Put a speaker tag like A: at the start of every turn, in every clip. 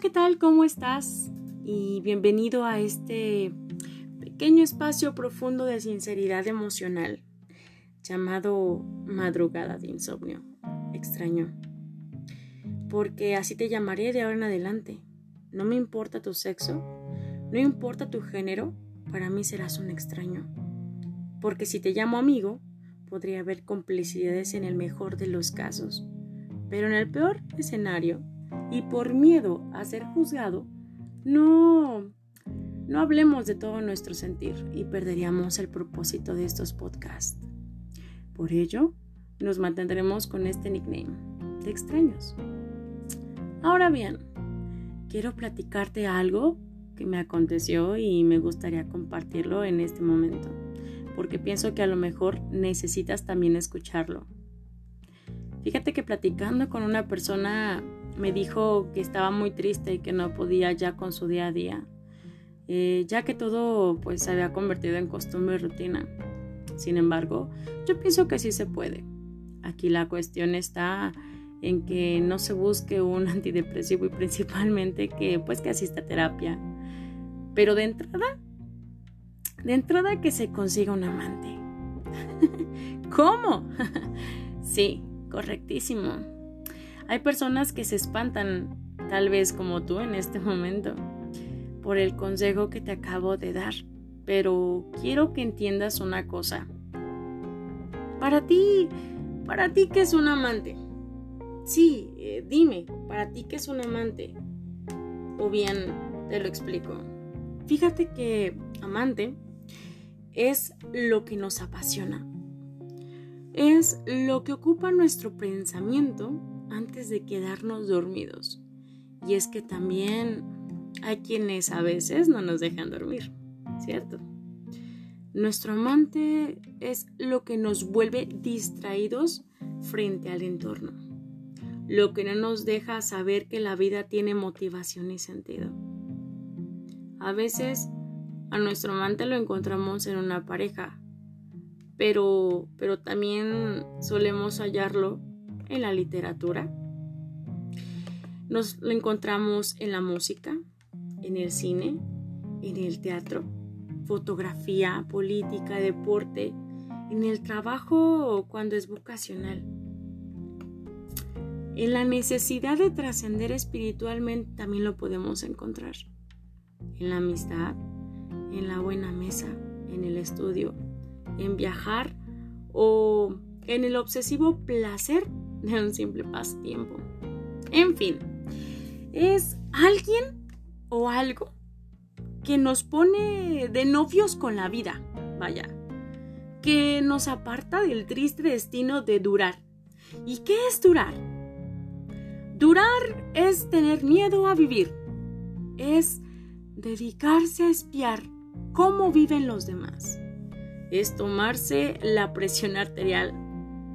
A: ¿qué tal? ¿Cómo estás? Y bienvenido a este pequeño espacio profundo de sinceridad emocional llamado Madrugada de Insomnio. Extraño. Porque así te llamaré de ahora en adelante. No me importa tu sexo, no importa tu género, para mí serás un extraño. Porque si te llamo amigo, podría haber complicidades en el mejor de los casos. Pero en el peor escenario, y por miedo a ser juzgado, no, no hablemos de todo nuestro sentir y perderíamos el propósito de estos podcasts. Por ello, nos mantendremos con este nickname de extraños. Ahora bien, quiero platicarte algo que me aconteció y me gustaría compartirlo en este momento, porque pienso que a lo mejor necesitas también escucharlo. Fíjate que platicando con una persona me dijo que estaba muy triste y que no podía ya con su día a día, eh, ya que todo pues se había convertido en costumbre y rutina. Sin embargo, yo pienso que sí se puede. Aquí la cuestión está en que no se busque un antidepresivo y principalmente que pues que asista a terapia. Pero de entrada, de entrada que se consiga un amante. ¿Cómo? sí, correctísimo. Hay personas que se espantan, tal vez como tú en este momento, por el consejo que te acabo de dar, pero quiero que entiendas una cosa. Para ti, para ti que es un amante. Sí, eh, dime, para ti que es un amante. O bien te lo explico. Fíjate que amante es lo que nos apasiona. Es lo que ocupa nuestro pensamiento antes de quedarnos dormidos. Y es que también hay quienes a veces no nos dejan dormir, ¿cierto? Nuestro amante es lo que nos vuelve distraídos frente al entorno, lo que no nos deja saber que la vida tiene motivación y sentido. A veces a nuestro amante lo encontramos en una pareja, pero, pero también solemos hallarlo en la literatura. Nos lo encontramos en la música, en el cine, en el teatro, fotografía, política, deporte, en el trabajo cuando es vocacional. En la necesidad de trascender espiritualmente también lo podemos encontrar. En la amistad, en la buena mesa, en el estudio, en viajar o en el obsesivo placer de un simple pasatiempo. En fin, es alguien o algo que nos pone de novios con la vida, vaya, que nos aparta del triste destino de durar. ¿Y qué es durar? Durar es tener miedo a vivir, es dedicarse a espiar cómo viven los demás, es tomarse la presión arterial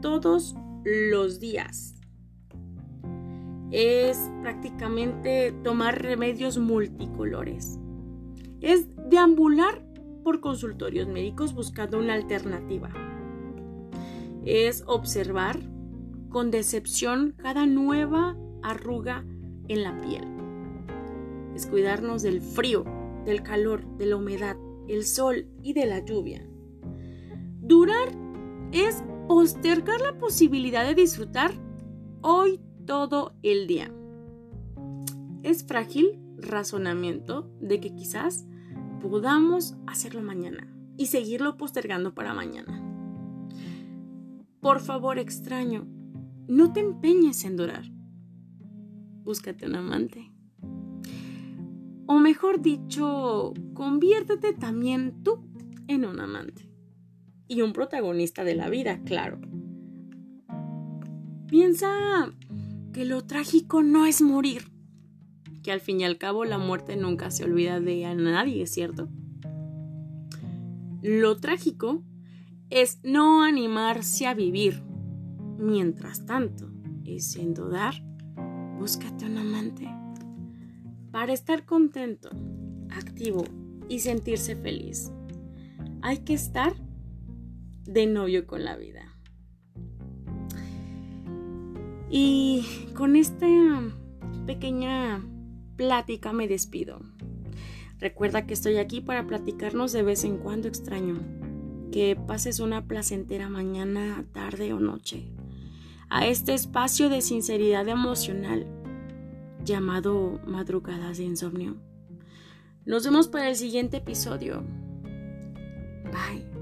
A: todos los días. Es prácticamente tomar remedios multicolores. Es deambular por consultorios médicos buscando una alternativa. Es observar con decepción cada nueva arruga en la piel. Es cuidarnos del frío, del calor, de la humedad, el sol y de la lluvia. Durar es postergar la posibilidad de disfrutar hoy todo el día. Es frágil razonamiento de que quizás podamos hacerlo mañana y seguirlo postergando para mañana. Por favor, extraño, no te empeñes en durar. Búscate un amante. O mejor dicho, conviértete también tú en un amante y un protagonista de la vida, claro. Piensa que lo trágico no es morir, que al fin y al cabo la muerte nunca se olvida de a nadie, ¿cierto? Lo trágico es no animarse a vivir. Mientras tanto, y sin dudar, búscate un amante. Para estar contento, activo y sentirse feliz, hay que estar de novio con la vida. Y con esta pequeña plática me despido. Recuerda que estoy aquí para platicarnos de vez en cuando extraño. Que pases una placentera mañana, tarde o noche. A este espacio de sinceridad emocional llamado Madrugadas de Insomnio. Nos vemos para el siguiente episodio. Bye.